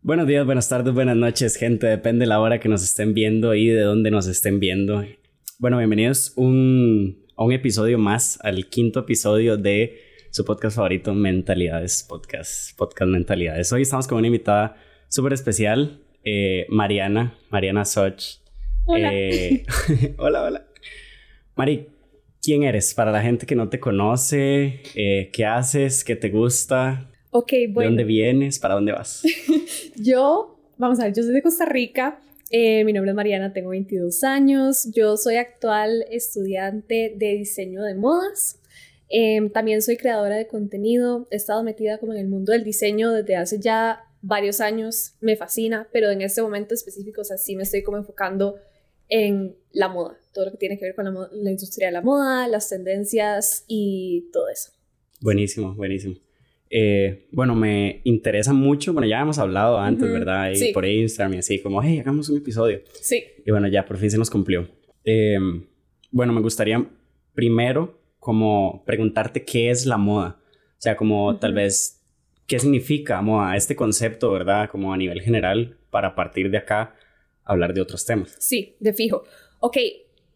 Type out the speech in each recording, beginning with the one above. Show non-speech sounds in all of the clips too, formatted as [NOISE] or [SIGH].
Buenos días, buenas tardes, buenas noches, gente. Depende de la hora que nos estén viendo y de dónde nos estén viendo. Bueno, bienvenidos un, a un episodio más, al quinto episodio de su podcast favorito, Mentalidades Podcast, Podcast Mentalidades. Hoy estamos con una invitada súper especial, eh, Mariana, Mariana Soch. Hola. Eh, [LAUGHS] hola, hola. Mari, ¿quién eres? Para la gente que no te conoce, eh, ¿qué haces? ¿Qué te gusta? Ok, ¿De bueno. dónde vienes? ¿Para dónde vas? [LAUGHS] Yo, vamos a ver, yo soy de Costa Rica. eh, mi nombre es Mariana, tengo 22 años. Yo soy actual estudiante de diseño de modas. Em, también soy creadora de contenido. He estado metida como en el mundo del diseño desde hace ya varios años. Me fascina, pero en este momento específico, o sea, sí me estoy como enfocando en la moda. Todo lo que tiene que ver con la, industria de la moda, las tendencias y todo eso. Buenísimo, buenísimo. Eh, bueno, me interesa mucho, bueno, ya hemos hablado antes, Ujú, ¿verdad? Ahí sí. por Instagram y así, como, hey, hagamos un episodio. Sí. Y bueno, ya por fin se nos cumplió. Eh, bueno, me gustaría primero como preguntarte qué es la moda. O sea, como tal vez, ¿qué significa moda? Este concepto, ¿verdad? Como a nivel general, para partir de acá hablar de otros temas. Sí, de fijo. Ok,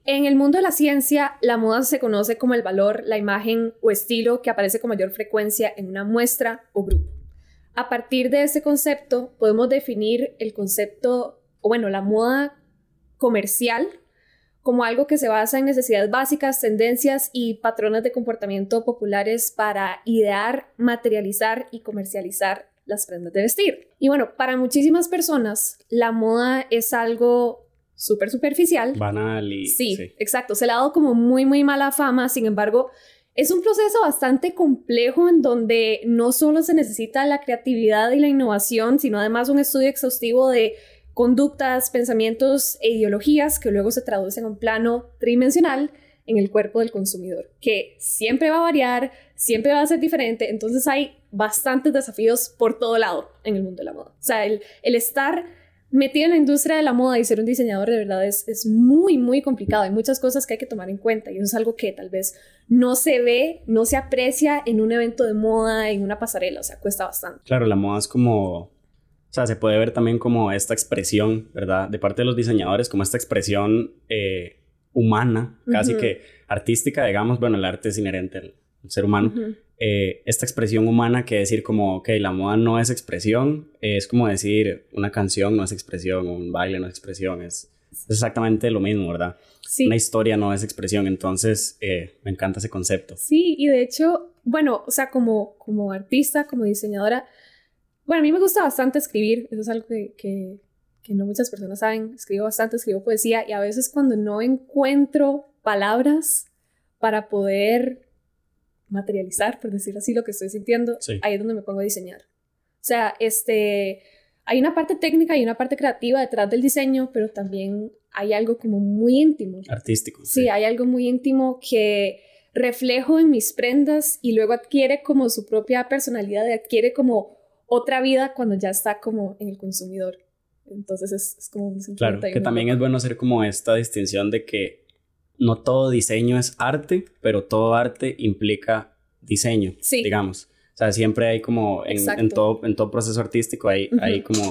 en el mundo de la ciencia, la moda se conoce como el valor, la imagen o estilo que aparece con mayor frecuencia en una muestra o grupo. A partir de este concepto, podemos definir el concepto, o bueno, la moda comercial como algo que se basa en necesidades básicas, tendencias y patrones de comportamiento populares para idear, materializar y comercializar las prendas de vestir. Y bueno, para muchísimas personas, la moda es algo súper superficial. Banal y... Sí, exacto. Se le ha dado como muy, muy mala fama. Sin embargo, es un proceso bastante complejo en donde no solo se necesita la creatividad y la innovación, sino además un estudio exhaustivo de conductas, pensamientos e ideologías que luego se traducen a un plano tridimensional en el cuerpo del consumidor, que siempre va a variar, siempre va a ser diferente. Entonces hay bastantes desafíos por todo lado en el mundo de la moda. O sea, el, el estar metido en la industria de la moda y ser un diseñador de verdad es, es muy, muy complicado. Hay muchas cosas que hay que tomar en cuenta y eso es algo que tal vez no se ve, no se aprecia en un evento de moda, en una pasarela, o sea, cuesta bastante. Claro, la moda es como... O sea, se puede ver también como esta expresión, ¿verdad? De parte de los diseñadores, como esta expresión eh, humana, casi que artística, digamos. Bueno, el arte es inherente ser humano. Eh, esta expresión humana que decir como, ok, la moda no es expresión, eh, es como decir una canción no es expresión, un baile no es expresión, es, es exactamente lo mismo, ¿verdad? Sí. Una historia no es expresión, entonces eh, me encanta ese concepto. Sí, y de hecho, bueno, o sea, como, como artista, como diseñadora, bueno, a mí me gusta bastante escribir, eso es algo que, que, que no muchas personas saben, escribo bastante, escribo poesía, y a veces cuando no encuentro palabras para poder materializar, por decirlo así, lo que estoy sintiendo, Sí. ahí es donde me pongo a diseñar. O sea, este, hay una parte técnica y una parte creativa detrás del diseño, pero también hay algo como muy íntimo. Artístico. Sí, hay algo muy íntimo que reflejo en mis prendas y luego adquiere como su propia personalidad, adquiere como otra vida cuando ya está como en el consumidor. Entonces es, es como un Claro, que también es bueno hacer como esta distinción de que no todo diseño es arte, pero todo arte implica diseño, Sí. digamos. O sea, siempre hay como, en, todo, en todo proceso artístico, hay, como,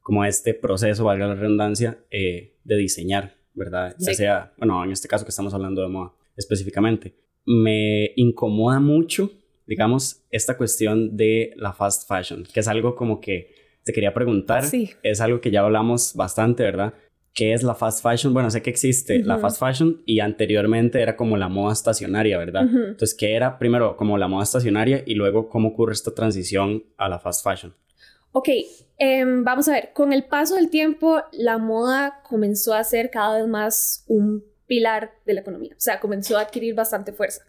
como este proceso, valga la redundancia, eh, de diseñar, ¿verdad? Ya Sí. sea, bueno, en este caso que estamos hablando de moda específicamente. Me incomoda mucho, digamos, esta cuestión de la fast fashion, que es algo como que te quería preguntar Sí. es algo que ya hablamos bastante, ¿verdad? ¿Qué es la fast fashion? Bueno, sé que existe la fast fashion y anteriormente era como la moda estacionaria, ¿verdad? Ujú. Entonces, ¿qué era primero como la moda estacionaria y luego cómo ocurre esta transición a la fast fashion? Ok, em, vamos a ver, con el paso del tiempo la moda comenzó a ser cada vez más un pilar de la economía, o sea, comenzó a adquirir bastante fuerza.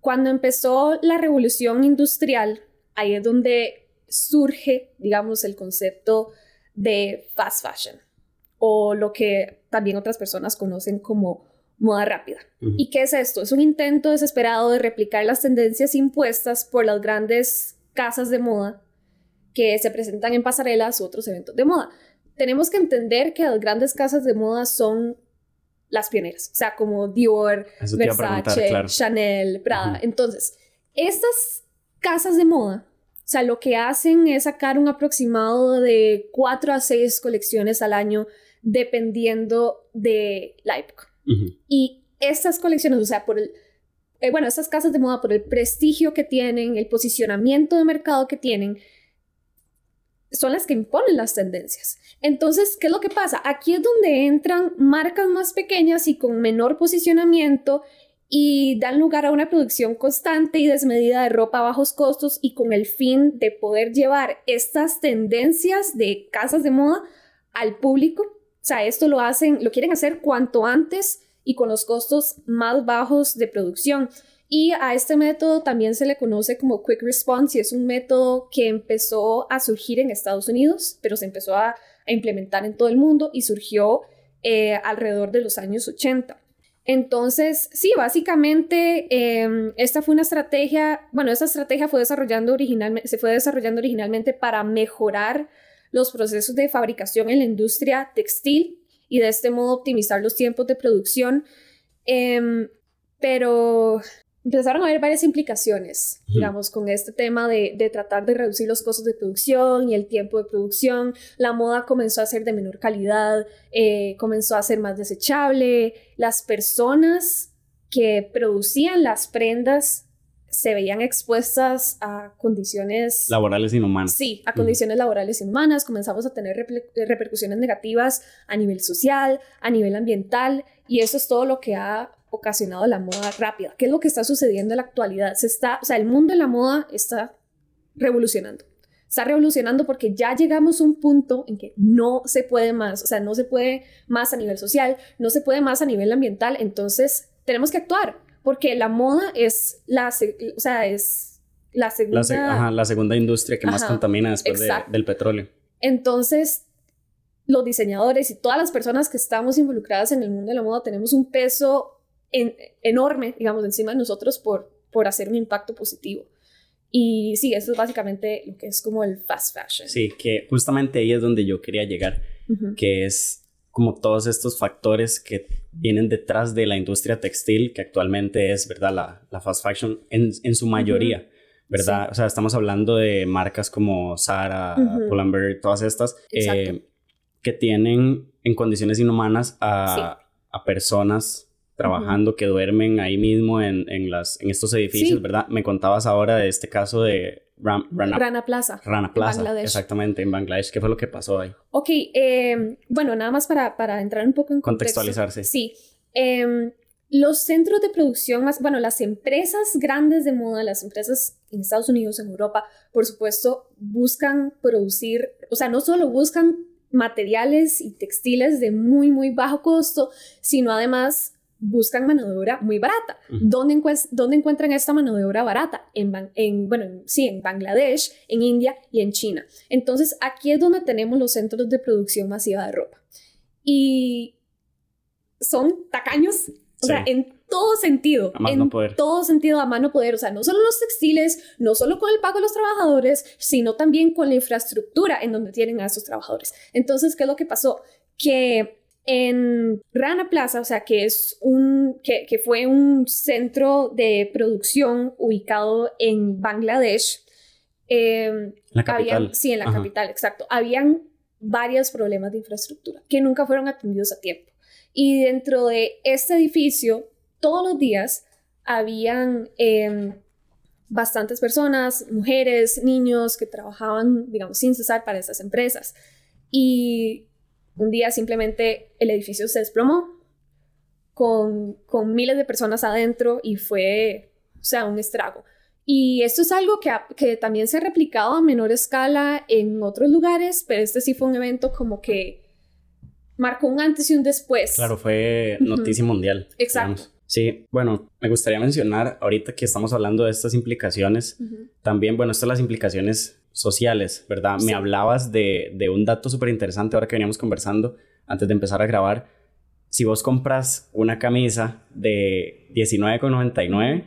Cuando empezó la revolución industrial, ahí es donde surge, digamos, el concepto de fast fashion o lo que también otras personas conocen como moda rápida. Ujú. ¿Y qué es esto? Es un intento desesperado de replicar las tendencias impuestas por las grandes casas de moda que se presentan en pasarelas u otros eventos de moda. Tenemos que entender que las grandes casas de moda son las pioneras, o sea, como Dior, Versace, Chanel, Prada. Entonces, estas casas de moda, o sea, lo que hacen es sacar un aproximado de 4 a 6 colecciones al año dependiendo de la época. Y estas colecciones, o sea, por el, eh, bueno, estas casas de moda, por el prestigio que tienen, el posicionamiento de mercado que tienen, son las que imponen las tendencias. Entonces, ¿qué es lo que pasa? Aquí es donde entran marcas más pequeñas y con menor posicionamiento y dan lugar a una producción constante y desmedida de ropa a bajos costos y con el fin de poder llevar estas tendencias de casas de moda al público. O sea, esto lo hacen, lo quieren hacer cuanto antes y con los costos más bajos de producción. Y a este método también se le conoce como Quick Response y es un método que empezó a surgir en Estados Unidos, pero se empezó a, implementar en todo el mundo y surgió eh, alrededor de los años 80. Entonces, sí, básicamente em, esta fue una estrategia, bueno, esa estrategia fue desarrollando originalmente, se fue desarrollando originalmente para mejorar los procesos de fabricación en la industria textil y de este modo optimizar los tiempos de producción. Em, pero empezaron a haber varias implicaciones, digamos, con este tema de, de, tratar de reducir los costos de producción y el tiempo de producción. La moda comenzó a ser de menor calidad, eh, comenzó a ser más desechable. Las personas que producían las prendas se veían expuestas a condiciones laborales inhumanas. Sí, a condiciones laborales inhumanas. Comenzamos a tener repercusiones negativas a nivel social, a nivel ambiental, y eso es todo lo que ha ocasionado la moda rápida. ¿Qué es lo que está sucediendo en la actualidad? Se está, o sea, el mundo de la moda está revolucionando. Está revolucionando porque ya llegamos a un punto en que no se puede más, o sea, no se puede más a nivel social, no se puede más a nivel ambiental, entonces tenemos que actuar, porque la moda es la, o sea, es la segunda... La, segunda industria que más contamina después del petróleo. Entonces, los diseñadores y todas las personas que estamos involucradas en el mundo de la moda tenemos un peso enorme, digamos, encima de nosotros por, por hacer un impacto positivo. Y sí, eso es básicamente lo que es como el fast fashion. Sí, que justamente ahí es donde yo quería llegar, que es como todos estos factores que vienen detrás de la industria textil, que actualmente es, ¿verdad? La, la fast fashion en, en su mayoría, ¿verdad? O sea, estamos hablando de marcas como Zara, Pull&Bear, todas estas, eh, que tienen en condiciones inhumanas a, a personas trabajando, que duermen ahí mismo en, en, las, en estos edificios, ¿verdad? Me contabas ahora de este caso de Rana, Plaza. Rana Plaza, exactamente, en Bangladesh. ¿Qué fue lo que pasó ahí? Ok, em, bueno, nada más para, para entrar un poco en Contextualizarse. Sí. Em, los centros de producción más, bueno, las empresas grandes de moda, las empresas en Estados Unidos, en Europa, por supuesto, buscan producir, o sea, no solo buscan materiales y textiles de muy, muy bajo costo, sino además buscan mano de obra muy barata. ¿Dónde, encuentran esta mano de obra barata? En, en, bueno, sí, en Bangladesh, en India y en China. Entonces, aquí es donde tenemos los centros de producción masiva de ropa. Y son tacaños, o sea, en todo sentido, en todo sentido a mano poder, o sea, no solo los textiles, no solo con el pago de los trabajadores, sino también con la infraestructura en donde tienen a esos trabajadores. Entonces, ¿qué es lo que pasó? Que en Rana Plaza, o sea, que es un, que, fue un centro de producción ubicado en Bangladesh. Em, la capital. sí, en la capital, exacto. Habían varios problemas de infraestructura que nunca fueron atendidos a tiempo. Y dentro de este edificio, todos los días, habían em, bastantes personas, mujeres, niños, que trabajaban, digamos, sin cesar para estas empresas. Y un día simplemente el edificio se desplomó con, con miles de personas adentro y fue, o sea, un estrago. Y esto es algo que, que, también se ha replicado a menor escala en otros lugares, pero este sí fue un evento como que marcó un antes y un después. Claro, fue noticia mundial. Exacto. Sí, bueno, me gustaría mencionar ahorita que estamos hablando de estas implicaciones, también, bueno, estas son las implicaciones sociales, ¿verdad? Me hablabas de, de un dato súper interesante ahora que veníamos conversando antes de empezar a grabar. Si vos compras una camisa de $19,99...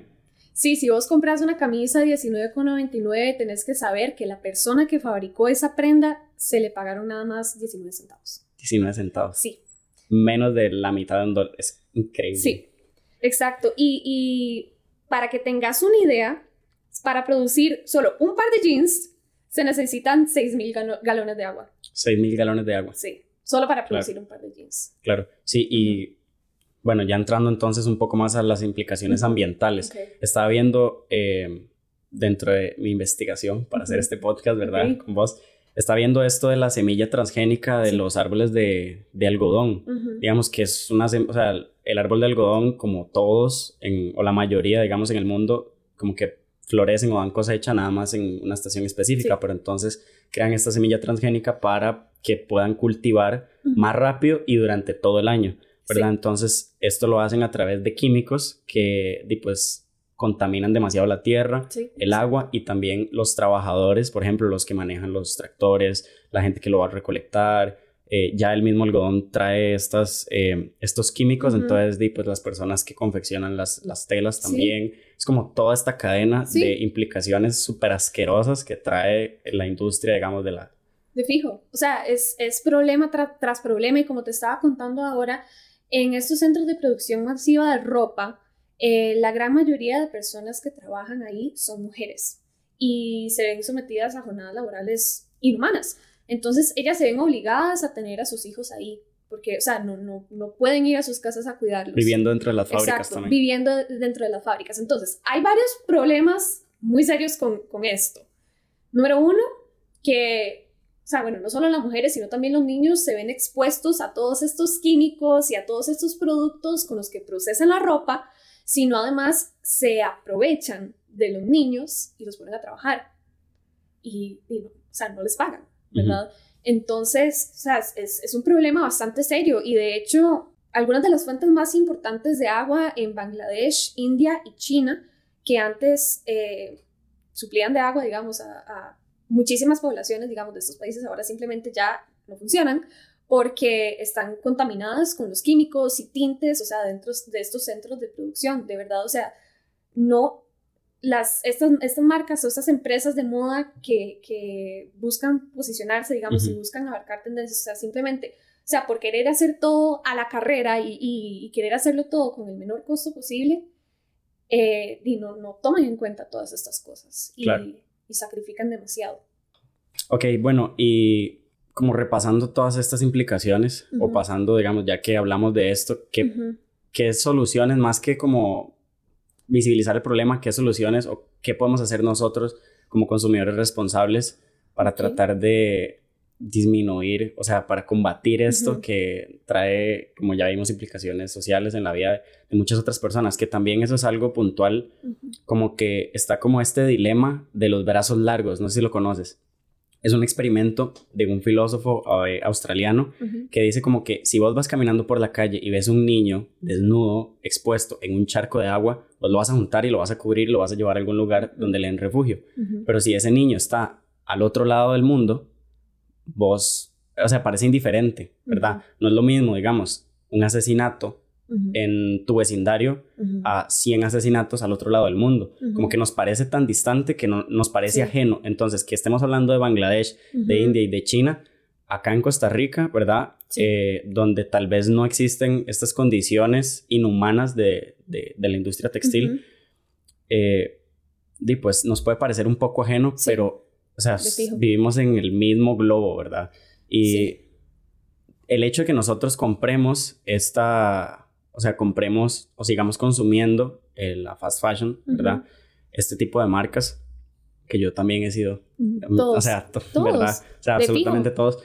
Sí, si vos compras una camisa de $19,99, tenés que saber que la persona que fabricó esa prenda se le pagaron nada más 19 centavos. 19 centavos. Sí. menos de la mitad de un dólar. Es increíble. Sí, exacto. Y, y para que tengas una idea, para producir solo un par de jeans se necesitan 6.000 galones de agua. 6.000 galones de agua. Sí, solo para producir un par de jeans. Claro, sí, y bueno, ya entrando entonces un poco más a las implicaciones ambientales. Estaba viendo eh, dentro de mi investigación para hacer este podcast, ¿verdad? Con vos. Estaba viendo esto de la semilla transgénica de los árboles de, de algodón. Digamos que es una, o sea, el árbol de algodón, como todos, en, o la mayoría, digamos, en el mundo, como que florecen o dan cosecha nada más en una estación específica, pero entonces crean esta semilla transgénica para que puedan cultivar más rápido y durante todo el año. ¿verdad? Entonces, esto lo hacen a través de químicos que, pues, contaminan demasiado la tierra, el agua y también los trabajadores, por ejemplo, los que manejan los tractores, la gente que lo va a recolectar, eh, ya el mismo algodón trae estas, eh, estos químicos, entonces pues las personas que confeccionan las, las telas también, es como toda esta cadena de implicaciones súper asquerosas que trae la industria, digamos, de la... De fijo, o sea, es, es problema tras problema y como te estaba contando ahora, en estos centros de producción masiva de ropa, eh, la gran mayoría de personas que trabajan ahí son mujeres y se ven sometidas a jornadas laborales inhumanas. Entonces, ellas se ven obligadas a tener a sus hijos ahí, porque, o sea, no, no, no pueden ir a sus casas a cuidarlos. Viviendo dentro de las fábricas Exacto, también. Viviendo dentro de las fábricas. Entonces, hay varios problemas muy serios con, con esto. Número uno, que o sea, bueno, no solo las mujeres, sino también los niños se ven expuestos a todos estos químicos y a todos estos productos con los que procesan la ropa, sino además se aprovechan de los niños y los ponen a trabajar. Y, o sea, no les pagan, ¿verdad? Entonces, o sea, es, un problema bastante serio y de hecho, algunas de las fuentes más importantes de agua en Bangladesh, India y China, que antes eh, suplían de agua, digamos, a muchísimas poblaciones, digamos, de estos países ahora simplemente ya no funcionan porque están contaminadas con los químicos y tintes, o sea, dentro de estos centros de producción, de verdad, o sea, no, las, estas, estas marcas o estas empresas de moda que, que buscan posicionarse, digamos, y buscan abarcar tendencias, o sea, simplemente, o sea, por querer hacer todo a la carrera y, y, querer hacerlo todo con el menor costo posible, eh, y no, no toman en cuenta todas estas cosas. Y, y sacrifican demasiado. Ok, bueno, y como repasando todas estas implicaciones o pasando, digamos, ya que hablamos de esto, ¿qué, ¿qué soluciones más que como visibilizar el problema, qué soluciones o qué podemos hacer nosotros como consumidores responsables para tratar de disminuir, o sea, para combatir esto que trae, como ya vimos, implicaciones sociales en la vida de muchas otras personas, que también eso es algo puntual, como que está como este dilema de los brazos largos, no sé si lo conoces. Es un experimento de un filósofo eh, australiano que dice como que si vos vas caminando por la calle y ves un niño desnudo, expuesto en un charco de agua, vos lo vas a juntar y lo vas a cubrir, lo vas a llevar a algún lugar donde le den refugio. Pero si ese niño está al otro lado del mundo, vos, o sea, parece indiferente, ¿verdad? No es lo mismo, digamos, un asesinato en tu vecindario a 100 asesinatos al otro lado del mundo. Como que nos parece tan distante que no, nos parece ajeno. Entonces, que estemos hablando de Bangladesh, de India y de China, acá en Costa Rica, ¿verdad? Eh, donde tal vez no existen estas condiciones inhumanas de, de, la industria textil, eh, y pues nos puede parecer un poco ajeno, pero o sea, vivimos en el mismo globo, ¿verdad? Y el hecho de que nosotros compremos esta, o sea, compremos o sigamos consumiendo la fast fashion, ¿verdad? Este tipo de marcas, que yo también he sido, todos, o sea, ¿verdad? O sea, absolutamente todos.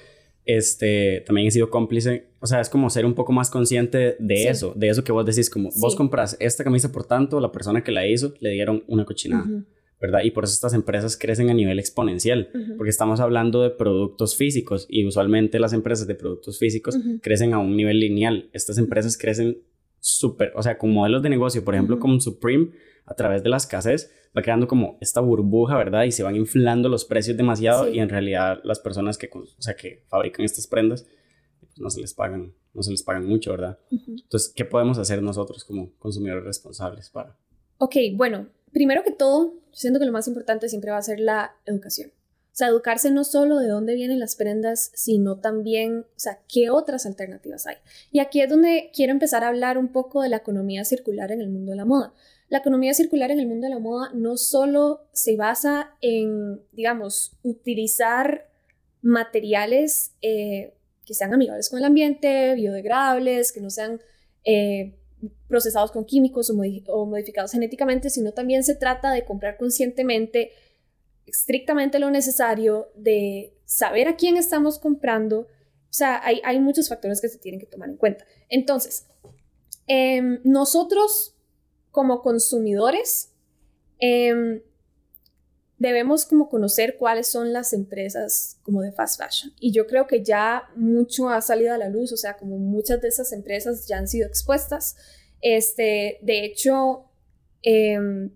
Este, también he sido cómplice, o sea, es como ser un poco más consciente de eso, de eso que vos decís, como vos compras esta camisa por tanto, la persona que la hizo le dieron una cochinada. ¿verdad? Y por eso estas empresas crecen a nivel exponencial, porque estamos hablando de productos físicos y usualmente las empresas de productos físicos crecen a un nivel lineal. Estas empresas crecen súper, o sea, con modelos de negocio, por ejemplo, como Supreme, a través de la escasez, va creando como esta burbuja, ¿verdad? Y se van inflando los precios demasiado y en realidad las personas que, o sea, que fabrican estas prendas pues, no se les pagan, no se les pagan mucho, ¿verdad? Entonces, ¿qué podemos hacer nosotros como consumidores responsables para... Ok, bueno, primero que todo, siento que lo más importante siempre va a ser la educación. O sea, educarse no solo de dónde vienen las prendas, sino también, o sea, qué otras alternativas hay. Y aquí es donde quiero empezar a hablar un poco de la economía circular en el mundo de la moda. La economía circular en el mundo de la moda no solo se basa en, digamos, utilizar materiales eh, que sean amigables con el ambiente, biodegradables, que no sean eh, procesados con químicos o, modificados genéticamente, sino también se trata de comprar conscientemente estrictamente lo necesario, de saber a quién estamos comprando. O sea, hay, hay muchos factores que se tienen que tomar en cuenta. Entonces, em, nosotros como consumidores em, debemos como conocer cuáles son las empresas como de fast fashion. Y yo creo que ya mucho ha salido a la luz, o sea, como muchas de esas empresas ya han sido expuestas. Este, de hecho, em,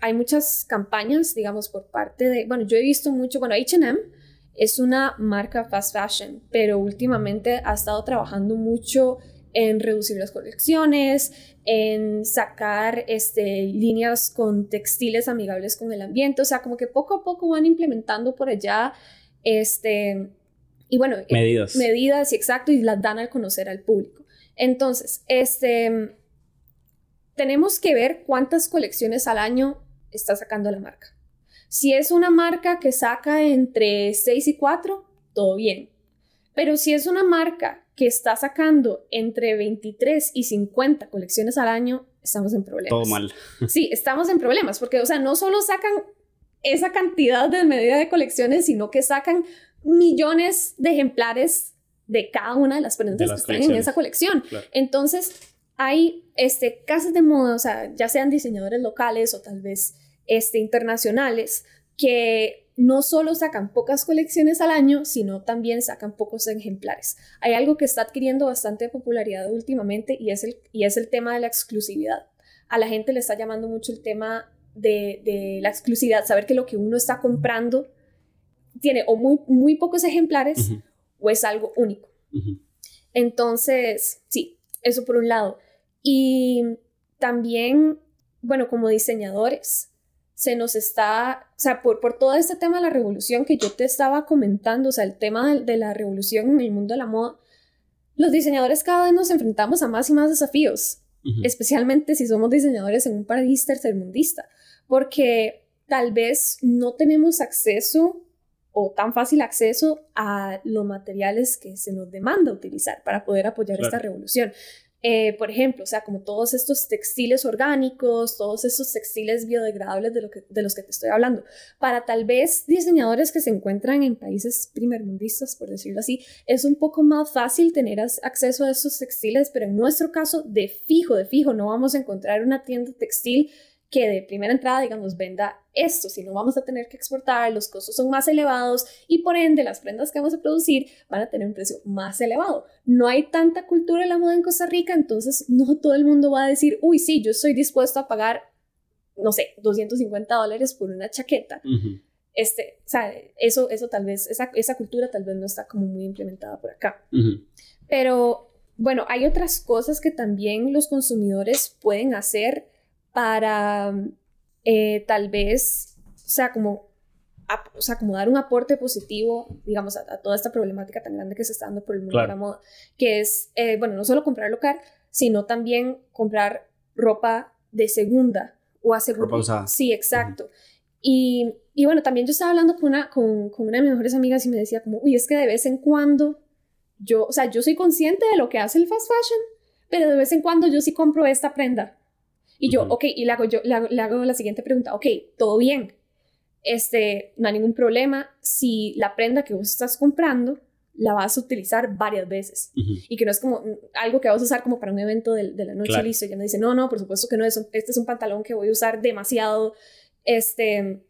hay muchas campañas, digamos, por parte de, bueno, yo he visto mucho, bueno, HM es una marca fast fashion, pero últimamente ha estado trabajando mucho en reducir las colecciones, en sacar este, líneas con textiles amigables con el ambiente, o sea, como que poco a poco van implementando por allá, este, y bueno, eh, medidas. Medidas, exacto, y las dan a conocer al público. Entonces, este, tenemos que ver cuántas colecciones al año está sacando la marca. Si es una marca que saca entre 6 y 4, todo bien. Pero si es una marca que está sacando entre 23 y 50 colecciones al año, estamos en problemas. Todo mal. [LAUGHS] Sí, estamos en problemas porque, o sea, no solo sacan esa cantidad de medida de colecciones, sino que sacan millones de ejemplares de cada una de las prendas que están en esa colección. Entonces, hay este, casas de moda, o sea, ya sean diseñadores locales o tal vez este, internacionales, que no solo sacan pocas colecciones al año, sino también sacan pocos ejemplares. Hay algo que está adquiriendo bastante popularidad últimamente y es el, y es el tema de la exclusividad. A la gente le está llamando mucho el tema de, la exclusividad, saber que lo que uno está comprando tiene o muy, muy pocos ejemplares o es algo único. Entonces, sí, eso por un lado. Y también, bueno, como diseñadores, se nos está, o sea, por, por todo este tema de la revolución que yo te estaba comentando, o sea, el tema de, la revolución en el mundo de la moda, los diseñadores cada vez nos enfrentamos a más y más desafíos, especialmente si somos diseñadores en un país tercermundista, porque tal vez no tenemos acceso o tan fácil acceso a los materiales que se nos demanda utilizar para poder apoyar esta revolución. Eh, por ejemplo, o sea, como todos estos textiles orgánicos, todos estos textiles biodegradables de, lo que, de los que te estoy hablando, para tal vez diseñadores que se encuentran en países primermundistas, por decirlo así, es un poco más fácil tener acceso a esos textiles, pero en nuestro caso, de fijo, de fijo, no vamos a encontrar una tienda textil que de primera entrada, digamos, venda esto, si no vamos a tener que exportar, los costos son más elevados y por ende las prendas que vamos a producir van a tener un precio más elevado. No hay tanta cultura de la moda en Costa Rica, entonces no todo el mundo va a decir, uy, sí, yo estoy dispuesto a pagar, no sé, 250 dólares por una chaqueta. Este, o sea, eso, eso tal vez, esa, esa, cultura tal vez no está como muy implementada por acá. Pero bueno, hay otras cosas que también los consumidores pueden hacer para eh, tal vez, o sea, como, o sea, como dar un aporte positivo, digamos, a, toda esta problemática tan grande que se está dando por el mundo de la moda, que es, eh, bueno, no solo comprar local, sino también comprar ropa de segunda o asegurar. Ropa usada. Sí, exacto. y, y, bueno, también yo estaba hablando con una, con, con una de mis mejores amigas y me decía como, uy, es que de vez en cuando yo, o sea, yo soy consciente de lo que hace el fast fashion, pero de vez en cuando yo sí compro esta prenda y yo, ok, y le hago, yo, le hago, la siguiente pregunta, ok, todo bien, este, no hay ningún problema si la prenda que vos estás comprando la vas a utilizar varias veces y que no es como algo que vas a usar como para un evento de, la noche listo. Y ella me dice, no, no, por supuesto que no, es este es un pantalón que voy a usar demasiado. Este,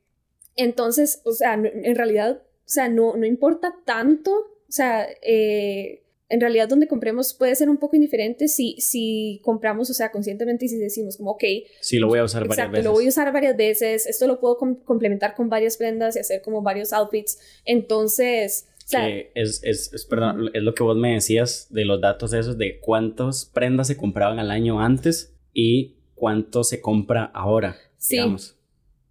entonces, o sea, en realidad, o sea, no, no importa tanto, o sea, eh, en realidad donde compremos puede ser un poco indiferente si, si compramos, o sea, conscientemente y si decimos como, ok. Sí, lo voy a usar varias veces. lo voy a usar varias veces, esto lo puedo complementar con varias prendas y hacer como varios outfits. Entonces... O sea, es, es, es, perdón, es lo que vos me decías de los datos esos de cuántas prendas se compraban al año antes y cuánto se compra ahora, sí. digamos.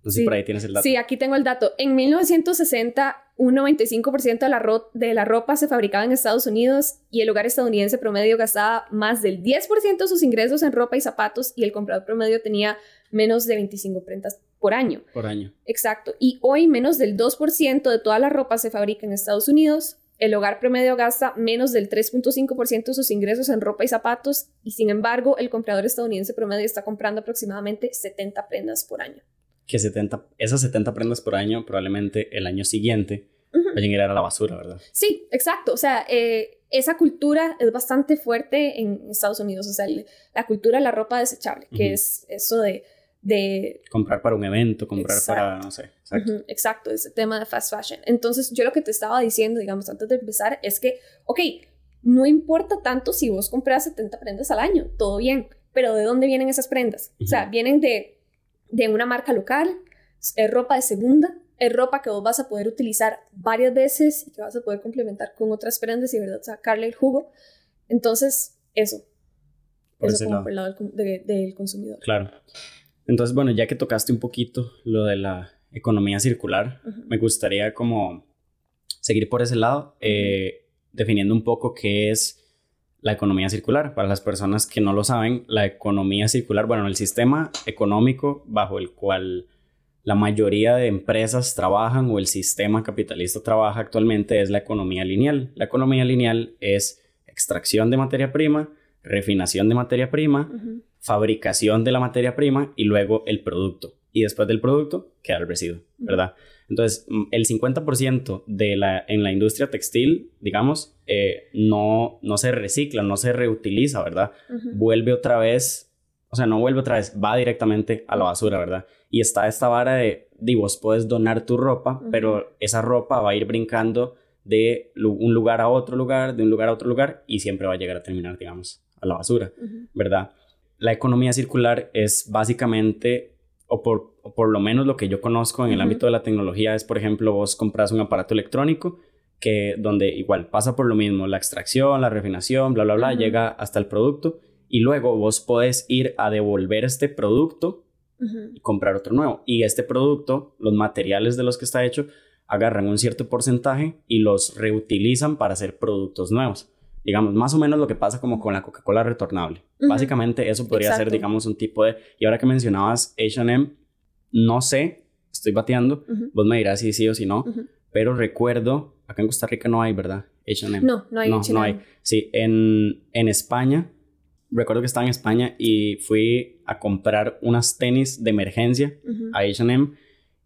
No sé si por ahí tienes el dato. Sí, aquí tengo el dato. En 1960, un 95% de la, de la ropa se fabricaba en Estados Unidos y el hogar estadounidense promedio gastaba más del 10% de sus ingresos en ropa y zapatos y el comprador promedio tenía menos de 25 prendas por año. Por año. Exacto. Y hoy menos del 2% de toda la ropa se fabrica en Estados Unidos. El hogar promedio gasta menos del 3.5% de sus ingresos en ropa y zapatos y sin embargo el comprador estadounidense promedio está comprando aproximadamente 70 prendas por año. Que 70, esas 70 prendas por año probablemente el año siguiente vayan a ir a la basura, ¿verdad? Sí, exacto. O sea, eh, esa cultura es bastante fuerte en Estados Unidos. O sea, la cultura de la ropa desechable, que es eso de de... Comprar para un evento, comprar para, no sé. Exacto. exacto, ese tema de fast fashion. Entonces, yo lo que te estaba diciendo, digamos, antes de empezar, es que, ok, no importa tanto si vos compras 70 prendas al año, todo bien, pero ¿de dónde vienen esas prendas? O sea, vienen de, de una marca local, es ropa de segunda, es ropa que vos vas a poder utilizar varias veces y que vas a poder complementar con otras prendas y, ¿verdad?, sacarle el jugo. Entonces, eso. Por eso como por el lado del, del consumidor. Claro. Entonces, bueno, ya que tocaste un poquito lo de la economía circular, me gustaría como seguir por ese lado, eh, definiendo un poco qué es la economía circular. Para las personas que no lo saben, la economía circular, bueno, el sistema económico bajo el cual la mayoría de empresas trabajan o el sistema capitalista trabaja actualmente es la economía lineal. La economía lineal es extracción de materia prima, refinación de materia prima, fabricación de la materia prima y luego el producto. Y después del producto queda el residuo, ¿verdad? Entonces, mm, el 50% de la, en la industria textil, digamos, eh, no, no se recicla, no se reutiliza, ¿verdad? Vuelve otra vez, o sea, no vuelve otra vez, va directamente a la basura, ¿verdad? Y está esta vara de, de vos puedes donar tu ropa, pero esa ropa va a ir brincando de un lugar a otro lugar, de un lugar a otro lugar, y siempre va a llegar a terminar, digamos, a la basura, ¿verdad? la economía circular es básicamente, o por, por lo menos lo que yo conozco en el ámbito de la tecnología, es, por ejemplo, vos compras un aparato electrónico que donde igual pasa por lo mismo, la extracción, la refinación, bla, bla, bla, llega hasta el producto y luego vos podés ir a devolver este producto y comprar otro nuevo. Y este producto, los materiales de los que está hecho, agarran un cierto porcentaje y los reutilizan para hacer productos nuevos. Digamos, más o menos lo que pasa como con la Coca-Cola retornable. Básicamente eso podría ser, digamos, un tipo de... Y ahora que mencionabas H&M, no sé, estoy bateando, vos me dirás si sí o si no, pero recuerdo, acá en Costa Rica no hay, ¿verdad? H&M. No, no hay H&M. No hay. Sí, en, en España, recuerdo que estaba en España y fui a comprar unas tenis de emergencia a H&M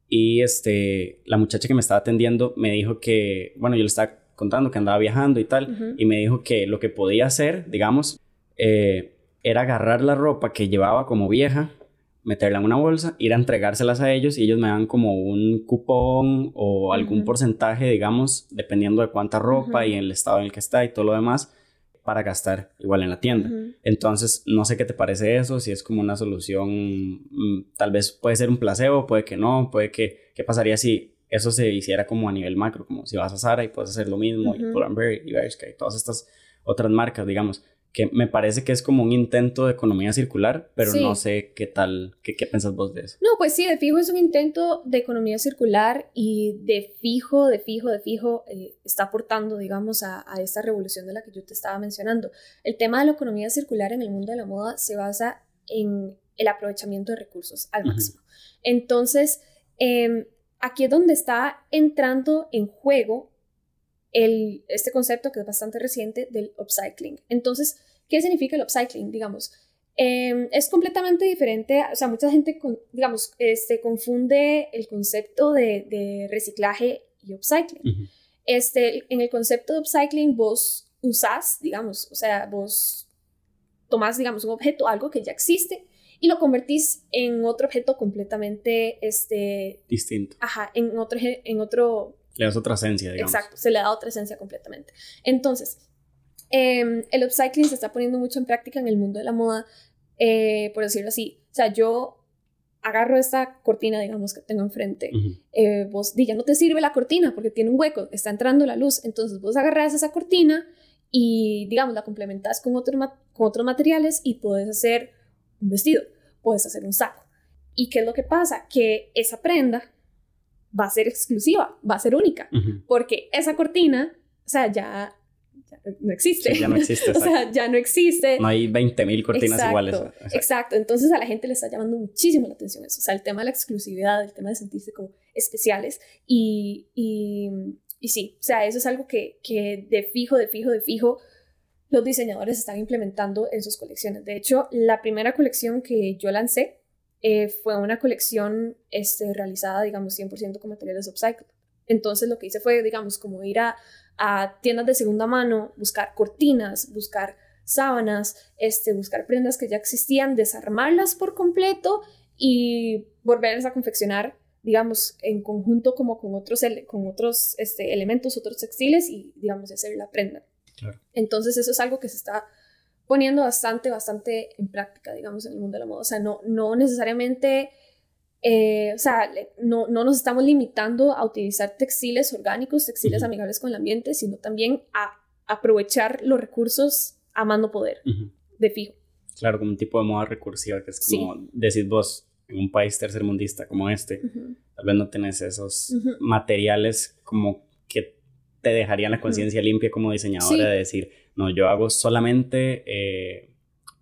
y este, la muchacha que me estaba atendiendo me dijo que, bueno, yo le estaba contando que andaba viajando y tal, y me dijo que lo que podía hacer, digamos, eh, era agarrar la ropa que llevaba como vieja, meterla en una bolsa, ir a entregárselas a ellos y ellos me dan como un cupón o algún porcentaje, digamos, dependiendo de cuánta ropa y el estado en el que está y todo lo demás, para gastar igual en la tienda. Entonces, no sé qué te parece eso, si es como una solución, mm, tal vez puede ser un placebo, puede que no, puede que, ¿qué pasaría si eso se hiciera como a nivel macro, como si vas a Zara y puedes hacer lo mismo, y Pull&Bear y Bershka y todas estas otras marcas, digamos, que me parece que es como un intento de economía circular, pero no sé qué tal, qué, qué piensas vos de eso. No, pues sí, de fijo es un intento de economía circular y de fijo, de fijo, de fijo eh, está aportando, digamos, a, a, esta revolución de la que yo te estaba mencionando. El tema de la economía circular en el mundo de la moda se basa en el aprovechamiento de recursos al máximo. Entonces, eh, aquí es donde está entrando en juego el, este concepto que es bastante reciente del upcycling. Entonces, ¿qué significa el upcycling? Digamos, em, es completamente diferente, o sea, mucha gente, digamos, este, confunde el concepto de, reciclaje y upcycling. este, en el concepto de upcycling vos usás, digamos, o sea, vos tomás, digamos, un objeto, algo que ya existe, y lo convertís en otro objeto completamente este, distinto. Ajá, en otro, en otro... Le das otra esencia, digamos. Exacto, se le da otra esencia completamente. Entonces, em, el upcycling se está poniendo mucho en práctica en el mundo de la moda, eh, por decirlo así. O sea, yo agarro esta cortina, digamos, que tengo enfrente. Eh, vos, di, ya no te sirve la cortina porque tiene un hueco, está entrando la luz. Entonces, vos agarras esa cortina y, digamos, la complementas con, otro con otros materiales y puedes hacer un vestido, puedes hacer un saco. ¿Y qué es lo que pasa? Que esa prenda va a ser exclusiva, va a ser única, porque esa cortina, o sea, ya, no existe. ya no existe. [LAUGHS] o sea, ya no existe. No hay 20.000 cortinas iguales. Exacto. Entonces a la gente le está llamando muchísimo la atención eso. O sea, el tema de la exclusividad, el tema de sentirse como especiales. Y, y, y sí, o sea, eso es algo que, que de fijo, de fijo, de fijo, los diseñadores están implementando en sus colecciones. De hecho, la primera colección que yo lancé eh, fue una colección este, realizada, digamos, 100% con materiales upcycled. Entonces lo que hice fue, digamos, como ir a, a, tiendas de segunda mano, buscar cortinas, buscar sábanas, este, buscar prendas que ya existían, desarmarlas por completo y volverlas a confeccionar, digamos, en conjunto como con otros, con otros este, elementos, otros textiles y, digamos, hacer la prenda. Entonces eso es algo que se está poniendo bastante, bastante en práctica, digamos, en el mundo de la moda. O sea, no, no necesariamente, eh, o sea, no, no nos estamos limitando a utilizar textiles orgánicos, textiles amigables con el ambiente, sino también a aprovechar los recursos a mano poder, de fijo. Claro, como un tipo de moda recursiva, que es como decís vos, en un país tercermundista como este, tal vez no tenés esos materiales como que te dejarían la conciencia limpia como diseñadora de decir, no, yo hago solamente eh,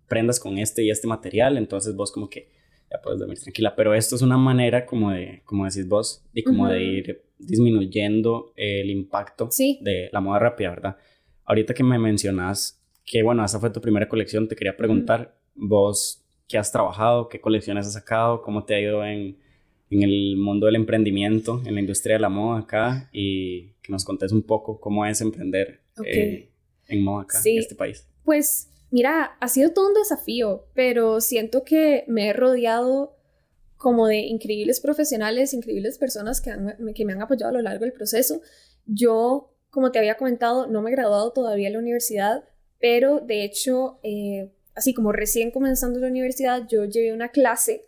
prendas con este y este material, entonces vos como que ya puedes dormir tranquila, pero esto es una manera como de, como decís vos, y como de ir disminuyendo el impacto de la moda rápida, ¿verdad? Ahorita que me mencionas que, bueno, esa fue tu primera colección, te quería preguntar, vos, ¿qué has trabajado? ¿Qué colecciones has sacado? ¿Cómo te ha ido en, en el mundo del emprendimiento, en la industria de la moda acá? Y que nos contes un poco cómo es emprender eh, en moda acá, en este país. Pues mira, ha sido todo un desafío, pero siento que me he rodeado como de increíbles profesionales, increíbles personas que, que me han apoyado a lo largo del proceso. Yo, como te había comentado, no me he graduado todavía en la universidad, pero de hecho, eh, así como recién comenzando la universidad, yo llevé una clase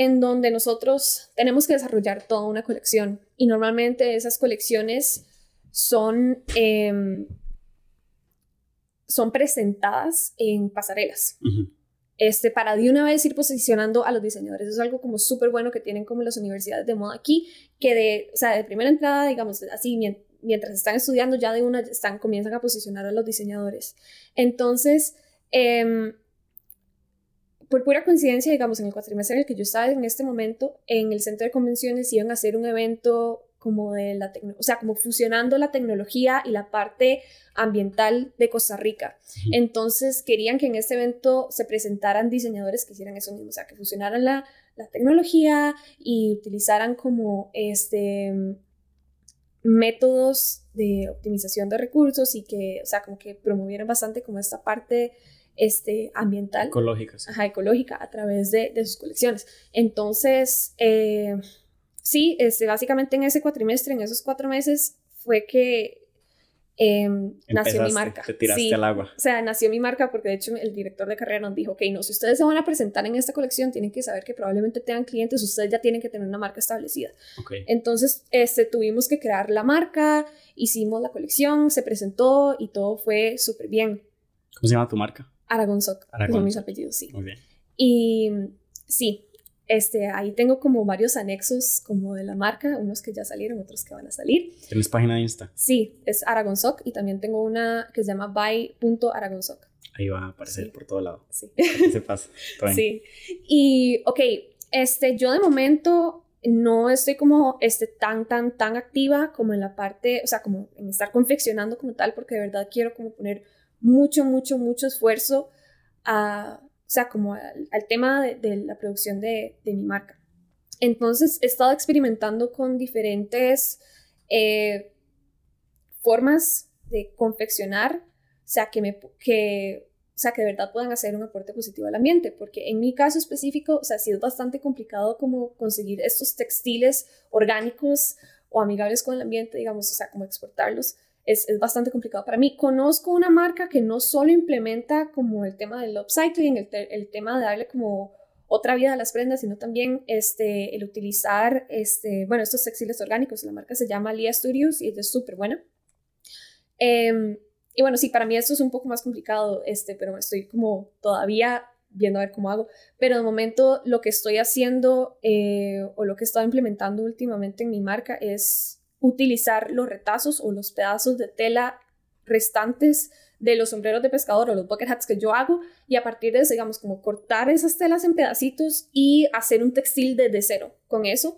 en donde nosotros tenemos que desarrollar toda una colección y normalmente esas colecciones son, em, son presentadas en pasarelas. Este, para de una vez ir posicionando a los diseñadores. Eso es algo como súper bueno que tienen como las universidades de moda aquí, que de, o sea, de primera entrada, digamos, así, mientras están estudiando, ya de una están, comienzan a posicionar a los diseñadores. Entonces, eh, por pura coincidencia, digamos, en el cuatrimestre en el que yo estaba en este momento, en el centro de convenciones iban a hacer un evento como de la o sea, como fusionando la tecnología y la parte ambiental de Costa Rica. Entonces querían que en este evento se presentaran diseñadores que hicieran eso mismo, o sea, que fusionaran la, la tecnología y utilizaran como este métodos de optimización de recursos y que, o sea, como que promovieran bastante como esta parte este, ambiental. Ecológica. Sí. Ajá, ecológica a través de, de sus colecciones. Entonces, eh, sí, este, básicamente en ese cuatrimestre, en esos cuatro meses, fue que em, nació mi marca. Te tiraste al agua. O sea, nació mi marca porque de hecho el director de carrera nos dijo, ok, no, si ustedes se van a presentar en esta colección, tienen que saber que probablemente tengan clientes, ustedes ya tienen que tener una marca establecida. Okay. Entonces, este, tuvimos que crear la marca, hicimos la colección, se presentó y todo fue súper bien. ¿Cómo se llama tu marca? Aragon Soc, son mis apellidos, sí. Muy bien. Y sí, este, ahí tengo como varios anexos como de la marca, unos que ya salieron, otros que van a salir. ¿Tienes página de Insta? Sí, es Aragon Soc y también tengo una que se llama by.aragonsoc. Ahí va a aparecer por todo lado. Sí. [LAUGHS] se pasa. Sí. Y, ok, este, yo de momento no estoy como este, tan, tan, tan activa como en la parte, o sea, como en estar confeccionando como tal, porque de verdad quiero como poner mucho, mucho, mucho esfuerzo a, o sea, como al, tema de, la producción de, mi marca. Entonces he estado experimentando con diferentes eh, formas de confeccionar, o sea, que, me, que, o sea, que de verdad puedan hacer un aporte positivo al ambiente, porque en mi caso específico, o sea, ha sido bastante complicado como conseguir estos textiles orgánicos o amigables con el ambiente, digamos, o sea, como exportarlos es, bastante complicado para mí. Conozco una marca que no solo implementa como el tema del upcycling, el, el tema de darle como otra vida a las prendas, sino también este, el utilizar, este, bueno, estos textiles orgánicos. La marca se llama Lia Studios y es súper buena. Em, y bueno, sí, para mí esto es un poco más complicado, este, pero estoy como todavía viendo a ver cómo hago. Pero de momento lo que estoy haciendo eh, o lo que he estado implementando últimamente en mi marca es utilizar los retazos o los pedazos de tela restantes de los sombreros de pescador o los bucket hats que yo hago y a partir de eso, digamos, como cortar esas telas en pedacitos y hacer un textil desde cero con eso.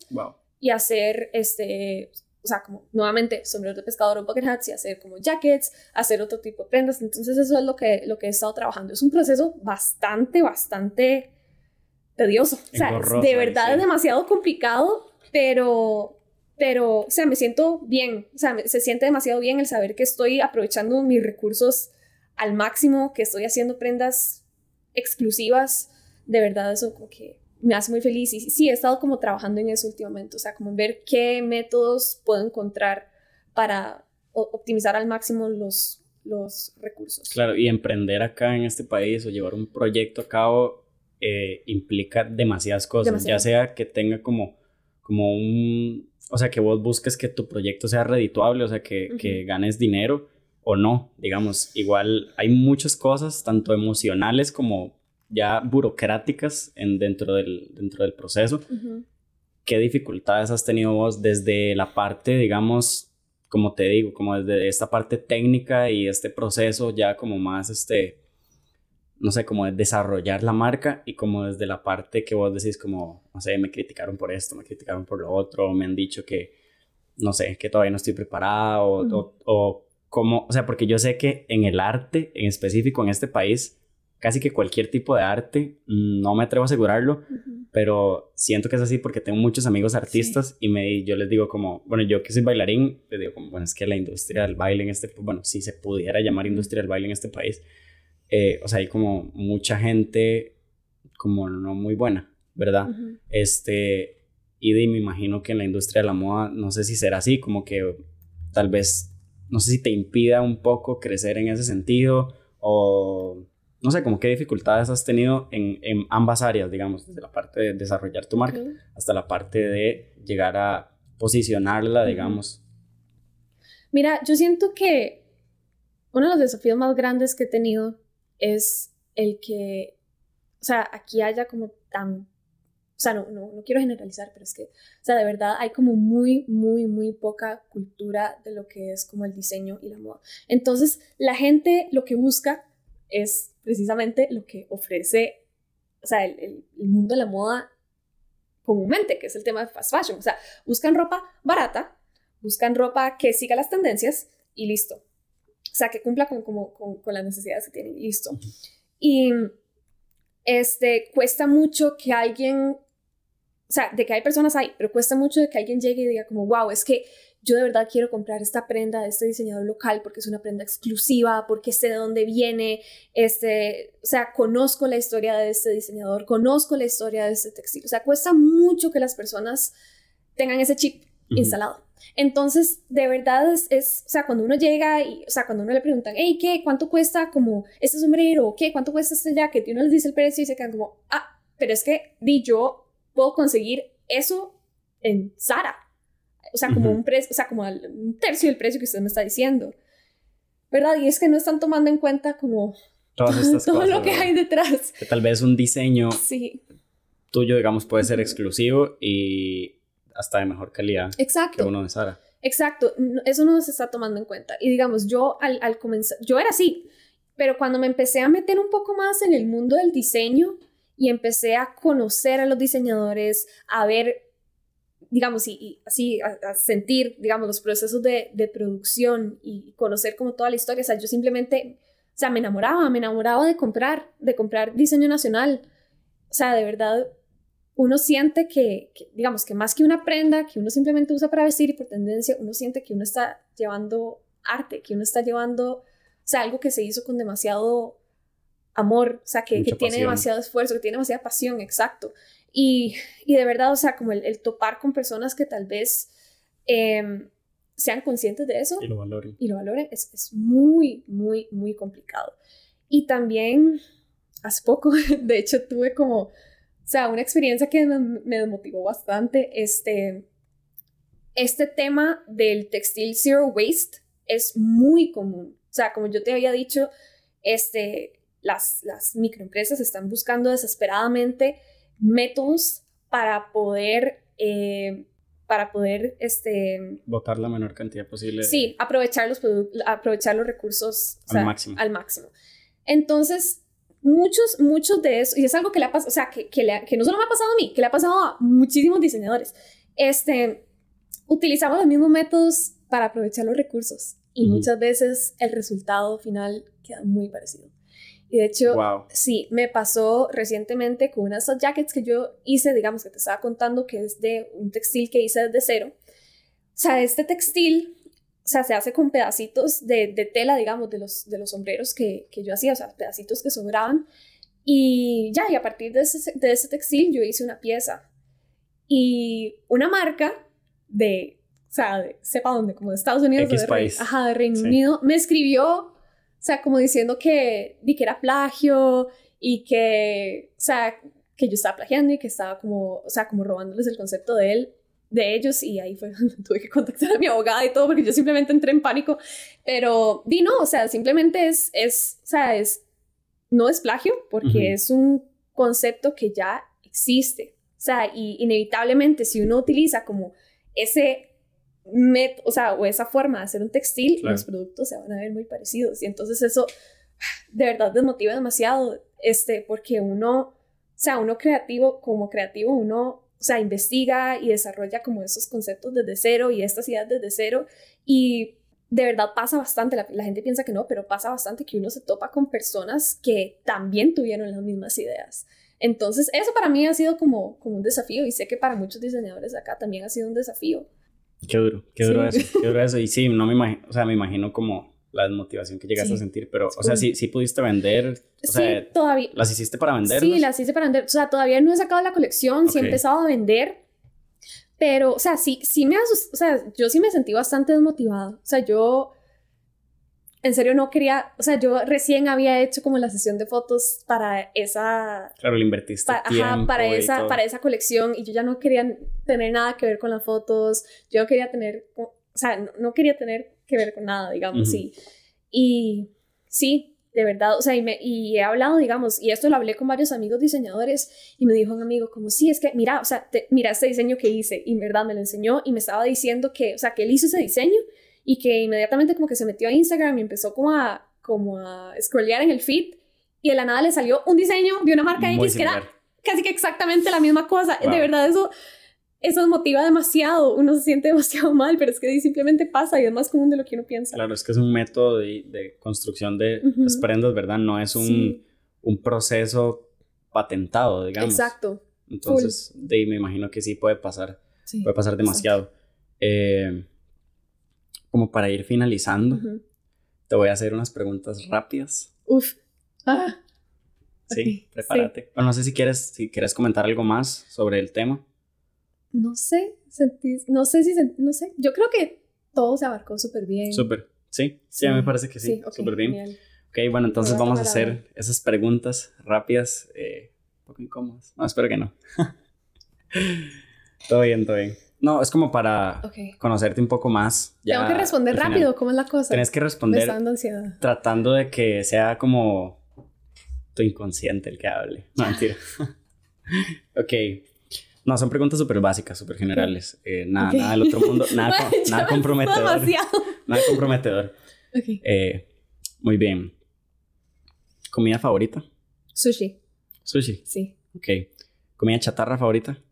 Y hacer, este, o sea, como nuevamente sombreros de pescador o bucket hats y hacer como jackets, hacer otro tipo de prendas. Entonces eso es lo que, lo que he estado trabajando. Es un proceso bastante, bastante tedioso. O sea, de verdad es demasiado complicado, pero pero, o sea, me siento bien, o sea, se siente demasiado bien el saber que estoy aprovechando mis recursos al máximo, que estoy haciendo prendas exclusivas, de verdad eso como que me hace muy feliz y sí, he estado como trabajando en eso últimamente, o sea, como ver qué métodos puedo encontrar para optimizar al máximo los, los recursos. Claro, y emprender acá en este país o llevar un proyecto a cabo eh, implica demasiadas cosas, ya sea que tenga como, como un o sea, que vos busques que tu proyecto sea redituable, o sea, que, que ganes dinero o no, digamos. Igual hay muchas cosas, tanto emocionales como ya burocráticas en, dentro, del, dentro del proceso. ¿Qué dificultades has tenido vos desde la parte, digamos, como te digo, como desde esta parte técnica y este proceso ya como más, este, no sé, como de desarrollar la marca y como desde la parte que vos decís como, no sé, me criticaron por esto, me criticaron por lo otro, me han dicho que, no sé, que todavía no estoy preparado o, o, como, o sea, porque yo sé que en el arte, en específico en este país, casi que cualquier tipo de arte, no me atrevo a asegurarlo, pero siento que es así porque tengo muchos amigos artistas y me, yo les digo como, bueno, yo que soy bailarín, les digo como, bueno, es que la industria del baile en este, bueno, si se pudiera llamar industria del baile en este país, eh, o sea, hay como mucha gente como no muy buena, ¿verdad? Este, y me imagino que en la industria de la moda, no sé si será así, como que tal vez, no sé si te impida un poco crecer en ese sentido o no sé, como qué dificultades has tenido en, en, ambas áreas, digamos, desde la parte de desarrollar tu marca hasta la parte de llegar a posicionarla, digamos. Mira, yo siento que uno de los desafíos más grandes que he tenido es el que, o sea, aquí haya como tan, o sea, no, no, no quiero generalizar, pero es que, o sea, de verdad hay como muy, muy, muy poca cultura de lo que es como el diseño y la moda. Entonces, la gente lo que busca es precisamente lo que ofrece, o sea, el, el mundo de la moda comúnmente, que es el tema de fast fashion. O sea, buscan ropa barata, buscan ropa que siga las tendencias y listo. O sea, que cumpla con, como, con, con las necesidades que tienen. Listo. Y este, cuesta mucho que alguien, o sea, de que hay personas ahí, pero cuesta mucho de que alguien llegue y diga como, wow, es que yo de verdad quiero comprar esta prenda de este diseñador local porque es una prenda exclusiva, porque sé de dónde viene, este, o sea, conozco la historia de este diseñador, conozco la historia de este textil. O sea, cuesta mucho que las personas tengan ese chip instalado. Entonces, de verdad es, o sea, cuando uno llega y, o sea, cuando uno le preguntan, hey, ¿qué? ¿Cuánto cuesta como este sombrero? ¿Qué? ¿Cuánto cuesta este jacket? Y uno les dice el precio y se quedan como, ah, pero es que, di, yo puedo conseguir eso en Zara. O sea, como un precio, o sea, como un tercio del precio que usted me está diciendo. ¿Verdad? Y es que no están tomando en cuenta como [LAUGHS] todo lo que hay detrás. Que tal vez un diseño sí. tuyo, digamos, puede ser exclusivo y hasta de mejor calidad Exacto. que uno de Sara. Exacto, eso no se está tomando en cuenta. Y digamos, yo al, al comenzar, yo era así, pero cuando me empecé a meter un poco más en el mundo del diseño y empecé a conocer a los diseñadores, a ver, digamos, y, así, a, sentir, digamos, los procesos de, de, producción y conocer como toda la historia, o sea, yo simplemente, o sea, me enamoraba, me enamoraba de comprar, de comprar diseño nacional. O sea, de verdad, uno siente que, digamos, que más que una prenda que uno simplemente usa para vestir y por tendencia, uno siente que uno está llevando arte, que uno está llevando, o sea, algo que se hizo con demasiado amor, o sea, que, que tiene demasiado esfuerzo, que tiene demasiada pasión, exacto. Y, y de verdad, o sea, como el, topar con personas que tal vez em, sean conscientes de eso y lo valoren, y lo valoren es, es muy, muy, muy complicado. Y también, hace poco, [LAUGHS] de hecho, tuve como sea, una experiencia que me desmotivó bastante. Este, este tema del textil zero waste es muy común. O sea, como yo te había dicho, este, las, las microempresas están buscando desesperadamente métodos para poder, eh, para poder, este... Botar la menor cantidad posible. Sí, aprovechar los, aprovechar los recursos al máximo. Al máximo. Entonces, muchos, muchos de eso, y es algo que le ha pasado, o sea, que, que, que no solo me ha pasado a mí, que le ha pasado a muchísimos diseñadores. Este, utilizamos los mismos métodos para aprovechar los recursos y muchas veces el resultado final queda muy parecido. Y de hecho, sí, me pasó recientemente con unas jackets que yo hice, digamos que te estaba contando, que es de un textil que hice desde cero. O sea, este textil, o sea, se hace con pedacitos de, de tela, digamos, de los, de los sombreros que, que, yo hacía, o sea, pedacitos que sobraban. Y ya, y a partir de ese, de ese textil yo hice una pieza. Y una marca de, o sea, sepa dónde, como de Estados Unidos, de, país. Ajá, de Reino Unido, me escribió o sea, como diciendo que, di que era plagio y que, o sea, que yo estaba plagiando y que estaba como, o sea, como robándoles el concepto de él, de ellos y ahí fue [LAUGHS] donde tuve que contactar a mi abogada y todo porque yo simplemente entré en pánico, pero di no, o sea, simplemente es, es, o sea, es, no es plagio porque es un concepto que ya existe, o sea, y inevitablemente si uno utiliza como ese met, o sea, o esa forma de hacer un textil, los productos se van a ver muy parecidos. Y entonces eso de verdad desmotiva demasiado, este, porque uno, o sea, uno creativo, como creativo, uno, o sea, investiga y desarrolla como esos conceptos desde cero y estas ideas desde cero. Y de verdad pasa bastante, la, la, gente piensa que no, pero pasa bastante que uno se topa con personas que también tuvieron las mismas ideas. Entonces, eso para mí ha sido como, como un desafío y sé que para muchos diseñadores de acá también ha sido un desafío. Qué duro, qué duro eso, qué duro eso. Y sí, no me imagino, o sea, me imagino como la desmotivación que llegaste a sentir, pero, o sea, sí, sí pudiste vender. O sí, todavía. ¿Las hiciste para vender? Sí, las hice para vender. O sea, todavía no he sacado la colección, sí he empezado a vender, pero, o sea, sí, sí me asustó, o sea, yo sí me sentí bastante desmotivado. O sea, yo en serio no quería, o sea, yo recién había hecho como la sesión de fotos para esa... Claro, le invertiste ajá, para esa, para esa colección y yo ya no quería tener nada que ver con las fotos, yo quería tener, o sea, no, quería tener que ver con nada, digamos, sí. Y sí, de verdad, o sea, y, me, y, he hablado, digamos, y esto lo hablé con varios amigos diseñadores y me dijo un amigo como, sí, es que mira, o sea, mira este diseño que hice y en verdad me lo enseñó y me estaba diciendo que, o sea, que él hizo ese diseño y que inmediatamente como que se metió a Instagram y empezó como a, como a scrollear en el feed y de la nada le salió un diseño de una marca X que era casi que exactamente la misma cosa. De verdad eso, eso motiva demasiado, uno se siente demasiado [LAUGHS] mal, pero es que simplemente pasa y es más común de lo que uno piensa. Claro, es que es un método de, de construcción de las prendas, ¿verdad? No es un, un proceso patentado, digamos. Exacto. Entonces, de ahí me imagino que sí puede pasar, puede pasar demasiado. Eh, como para ir finalizando, te voy a hacer unas preguntas rápidas. Uf. Ah. Sí, prepárate. Bueno, no sé si quieres, si quieres comentar algo más sobre el tema. No sé, no sé si, no sé. Yo creo que todo se abarcó súper bien. Súper, ¿Sí? sí, me parece que sí, súper bien. Ok, bueno, entonces vamos a hacer esas preguntas rápidas, eh, un poco incómodas. No, espero que no. [LAUGHS] todo bien, todo bien. No, es como para conocerte un poco más. Tengo que responder rápido, ¿cómo es la cosa? Tienes que responder tratando de que sea como tu inconsciente el que hable. No, mentira. [LAUGHS] ok. No, son preguntas súper básicas, súper generales. Eh, nada, nada del otro mundo, nada, [LAUGHS] [LAUGHS] nada comprometedor. Nada comprometedor. Eh, muy bien. ¿Comida favorita? Sushi. Sushi. Sí. Ok. ¿Comida chatarra favorita?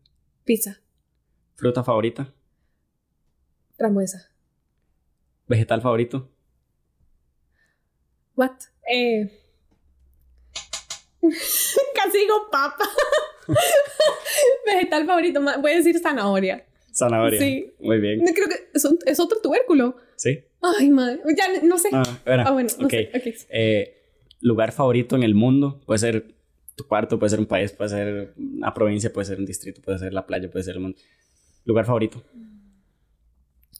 Pizza. ¿Fruta favorita? Frambuesa. ¿Vegetal favorito? What? Eh... [LAUGHS] Casi digo papa. [LAUGHS] Vegetal favorito, voy a decir zanahoria. Zanahoria. Sí. Muy bien. Creo que es, otro tubérculo. Sí. Ay, madre. Ya no sé. Ah, ah bueno, no sé. Eh, lugar favorito en el mundo. Puede ser tu cuarto, puede ser un país, puede ser una provincia, puede ser un distrito, puede ser la playa, puede ser el mundo. ¿Lugar favorito?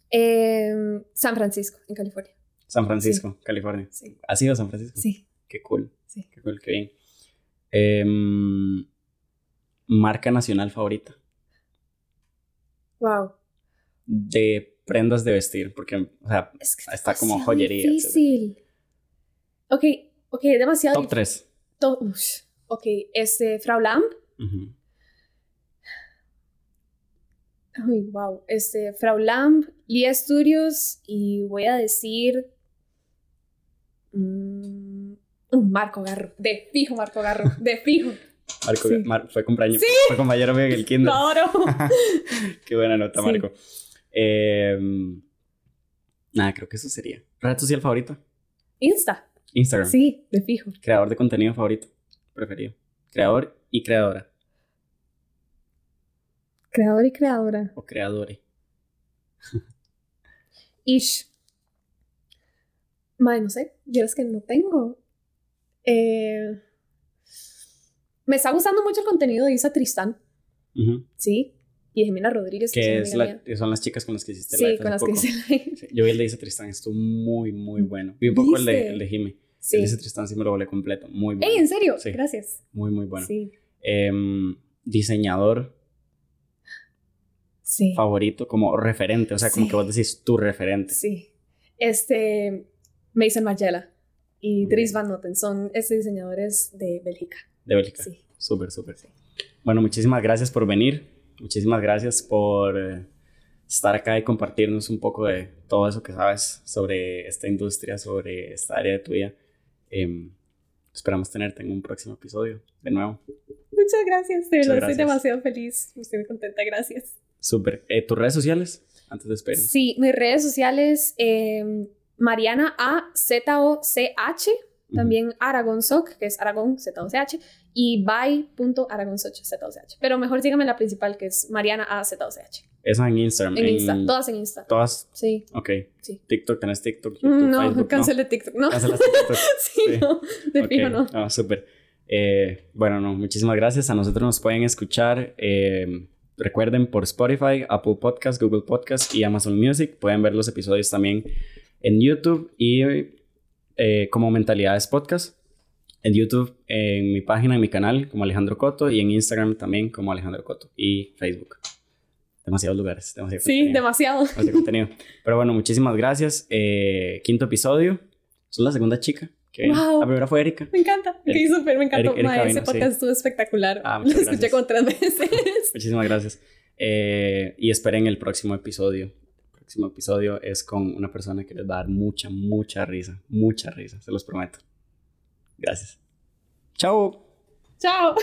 Em, San Francisco, en California. San Francisco, California. Sí. ¿Has ido a San Francisco? Sí. Qué cool. Sí. Qué cool, qué bien. Em, ¿Marca nacional favorita? Wow. De prendas de vestir, porque, o sea, está como joyería. Difícil. Ok, ok, demasiado. Top 3. To- ush, ok, este, Frau Lamb. Ujú. Ay, wow. Este, Frau Lamb, Lia Studios y voy a decir. mm, un Marco Garro. De fijo, Marco Garro. De fijo. Marco, Sí. Mar- fue, compañero, fue compañero mío en el kinder. Claro. [LAUGHS] Qué buena nota, Sí. Marco. Eh, nada, creo que eso sería. ¿Red social favorita? Insta. Instagram. Sí, de fijo. Creador de contenido favorito. Preferido. Creador y creadora. Creador y creadora. O creadore. [LAUGHS] Ish. Madre, no sé. Yo es que no tengo. Eh, me está gustando mucho el contenido de Isa Tristán. Sí. Y de Jimena Rodríguez. Que es la- son las chicas con las que hiciste Sí, live con hace las que hice live. Sí, Yo vi el de Isa Tristán, estuvo muy, muy bueno. Vi un poco el de, el de Jime. El de Sí. Isa Tristán sí me lo volé completo. Muy bueno. ¡Ey, en serio! Sí. Gracias. Muy, muy bueno. Sí. Em, diseñador Sí. favorito, como referente. O sea, como Sí. que vos decís tu referente. Sí. Este. Mason Margiela y Dries. Van Noten son este, diseñadores de Bélgica. De Bélgica. Sí. Súper, súper. Bueno, muchísimas gracias por venir. Muchísimas gracias por eh, estar acá y compartirnos un poco de todo eso que sabes sobre esta industria, sobre esta área de tu vida. Em, esperamos tenerte en un próximo episodio. De nuevo. Muchas gracias. De verdad, estoy demasiado feliz. Estoy muy contenta. Gracias. Súper. Eh, ¿Tus redes sociales? Antes de despedirnos. Sí, mis redes sociales, eh, Mariana A Z O C H. también Aragon Soc, que es Aragón Z O C H, y by.aragonsoc Z O C H. Pero mejor síganme en la principal, que es Mariana A Z O C H. Esa en Instagram. En Insta, todas en Insta. Todas. Sí. Ok. Sí. TikTok, tenés TikTok, YouTube, No, Facebook. cancelé TikTok, ¿no? Cancelaste TikTok. [LAUGHS] sí, Sí. no, de Ok, fijo no. ah, súper. Eh, bueno, no, muchísimas gracias. A nosotros nos pueden escuchar. eh, recuerden por Spotify, Apple Podcast, Google Podcast y Amazon Music. Pueden ver los episodios también en YouTube y eh, como Mentalidades Podcast. En YouTube, en mi página, en mi canal, como Alejandro Coto, y en Instagram también como Alejandro Coto, y Facebook. Demasiados lugares, demasiado Sí, contenido, demasiado. demasiado contenido. Pero bueno, muchísimas gracias. Eh, quinto episodio. Sos la segunda chica. Que Wow. La primera fue Erika. Me encanta. Eric- Sí, súper, me encantó. Eric- Erika Mae, vino, ese podcast sí. estuvo espectacular. Ah, Lo escuché gracias. como tres veces. Muchísimas gracias. Eh, y esperen el próximo episodio. Próximo episodio es con una persona que les va a dar mucha, mucha risa. Mucha risa, se los prometo. Gracias. Chao. Chao.